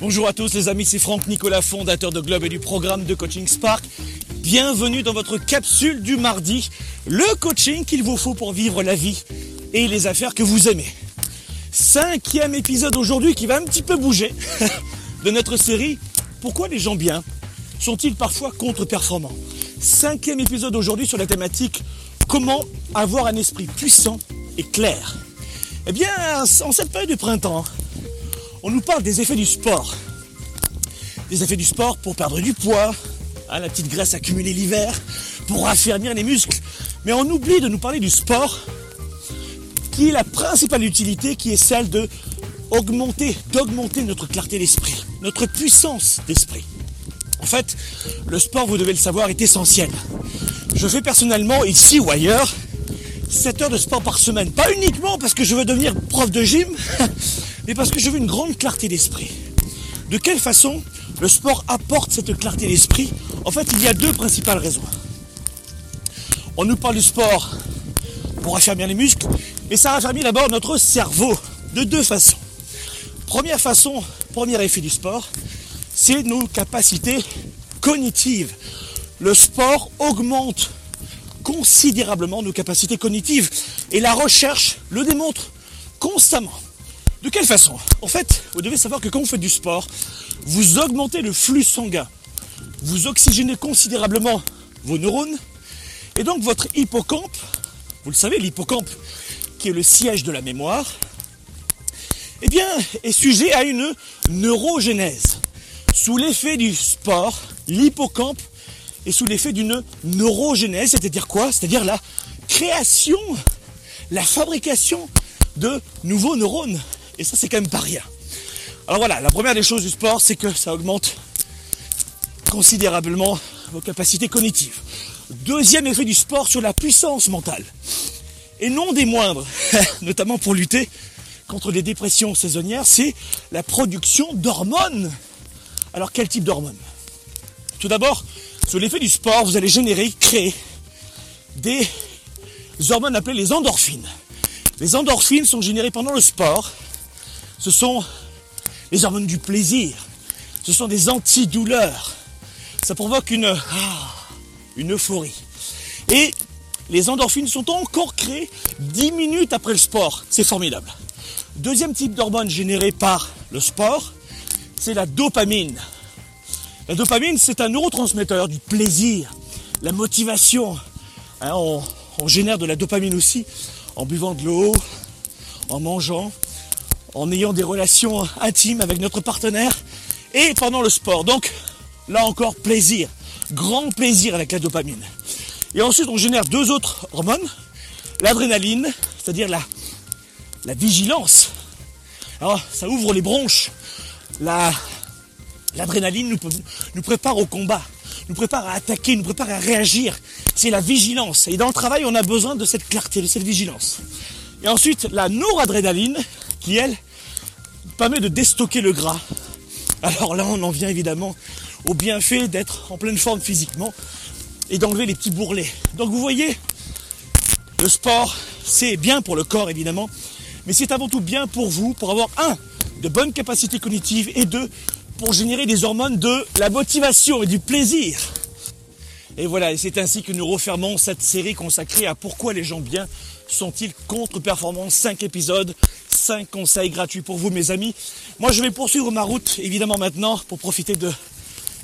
Bonjour à tous les amis, c'est Franck Nicolas, fondateur de Globe et du programme de coaching Spark. Bienvenue dans votre capsule du mardi, le coaching qu'il vous faut pour vivre la vie et les affaires que vous aimez. Cinquième épisode aujourd'hui qui va un petit peu bouger de notre série Pourquoi les gens bien sont-ils parfois contre-performants? Cinquième épisode aujourd'hui sur la thématique Comment avoir un esprit puissant et clair Eh bien, en cette période de printemps, on nous parle des effets du sport. Des effets du sport pour perdre du poids, hein, la petite graisse accumulée l'hiver, pour raffermir les muscles. Mais on oublie de nous parler du sport, qui est la principale utilité, qui est celle de augmenter, d'augmenter notre clarté d'esprit, notre puissance d'esprit. En fait, le sport, vous devez le savoir, est essentiel. Je fais personnellement, ici ou ailleurs, 7 heures de sport par semaine. Pas uniquement parce que je veux devenir prof de gym, mais parce que je veux une grande clarté d'esprit. De quelle façon le sport apporte cette clarté d'esprit? En fait, il y a deux principales raisons. On nous parle du sport pour affermir les muscles, mais ça raffermit d'abord notre cerveau de deux façons. Première façon, premier effet du sport, c'est nos capacités cognitives. Le sport augmente considérablement nos capacités cognitives et la recherche le démontre constamment. De quelle façon? En fait, vous devez savoir que quand vous faites du sport, vous augmentez le flux sanguin. Vous oxygénez considérablement vos neurones. Et donc votre hippocampe, vous le savez, l'hippocampe qui est le siège de la mémoire, eh bien, est sujet à une neurogénèse. Sous l'effet du sport, l'hippocampe est sous l'effet d'une neurogénèse, c'est-à-dire quoi? C'est-à-dire la création, la fabrication de nouveaux neurones. Et ça, c'est quand même pas rien. Alors voilà, la première des choses du sport, c'est que ça augmente considérablement vos capacités cognitives. Deuxième effet du sport sur la puissance mentale. Et non des moindres, notamment pour lutter contre les dépressions saisonnières, c'est la production d'hormones. Alors quel type d'hormones? Tout d'abord, sous l'effet du sport, vous allez générer, créer des hormones appelées les endorphines. Les endorphines sont générées pendant le sport ce sont les hormones du plaisir, ce sont des antidouleurs. Ça provoque une, ah, euphorie. Et les endorphines sont encore créées 10 minutes après le sport. C'est formidable. Deuxième type d'hormone générée par le sport, c'est la dopamine. La dopamine, c'est un neurotransmetteur du plaisir, la motivation. Hein, on génère de la dopamine aussi en buvant de l'eau, en mangeant, en ayant des relations intimes avec notre partenaire et pendant le sport. Donc là encore, plaisir, grand plaisir avec la dopamine. Et ensuite, on génère deux autres hormones, l'adrénaline, c'est-à-dire la, la vigilance. Alors, ça ouvre les bronches. La, l'adrénaline nous, nous prépare au combat, nous prépare à attaquer, nous prépare à réagir. C'est la vigilance. Et dans le travail, on a besoin de cette clarté, de cette vigilance. Et ensuite, la noradrénaline, qui elle permet de déstocker le gras. Alors là, on en vient évidemment au bienfait d'être en pleine forme physiquement et d'enlever les petits bourrelets. Donc vous voyez, le sport, c'est bien pour le corps évidemment, mais c'est avant tout bien pour vous, pour avoir un, de bonnes capacités cognitives et deux, pour générer des hormones de la motivation et du plaisir. Et voilà, et c'est ainsi que nous refermons cette série consacrée à pourquoi les gens bien sont-ils contre-performants 5 épisodes, 5 conseils gratuits pour vous mes amis. Moi je vais poursuivre ma route évidemment maintenant pour profiter de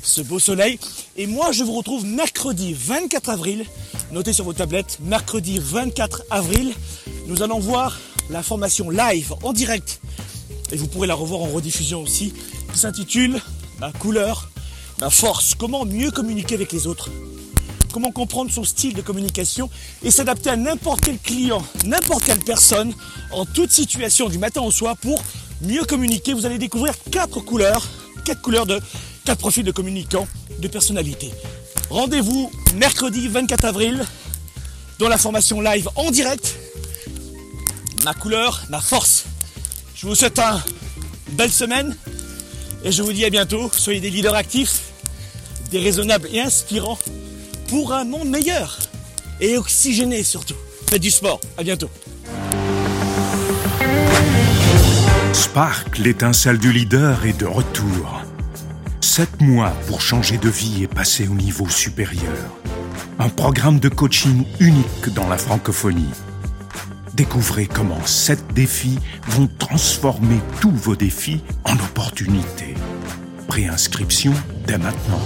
ce beau soleil. Et moi je vous retrouve mercredi 24 avril. Notez sur vos tablettes, mercredi 24 avril, nous allons voir la formation live en direct. Et vous pourrez la revoir en rediffusion aussi, s'intitule Ma couleur, ma force, comment mieux communiquer avec les autres comment comprendre son style de communication et s'adapter à n'importe quel client, n'importe quelle personne, en toute situation du matin au soir pour mieux communiquer. Vous allez découvrir quatre couleurs, quatre couleurs de quatre profils de communicants, de personnalité. Rendez-vous mercredi 24 avril dans la formation live en direct. Ma couleur, ma force. Je vous souhaite une belle semaine et je vous dis à bientôt. Soyez des leaders actifs, déraisonnables et inspirants pour un monde meilleur et oxygéné surtout. Faites du sport. À bientôt. Spark, l'étincelle du leader, est de retour. Sept mois pour changer de vie et passer au niveau supérieur. Un programme de coaching unique dans la francophonie. Découvrez comment sept défis vont transformer tous vos défis en opportunités. Préinscription dès maintenant.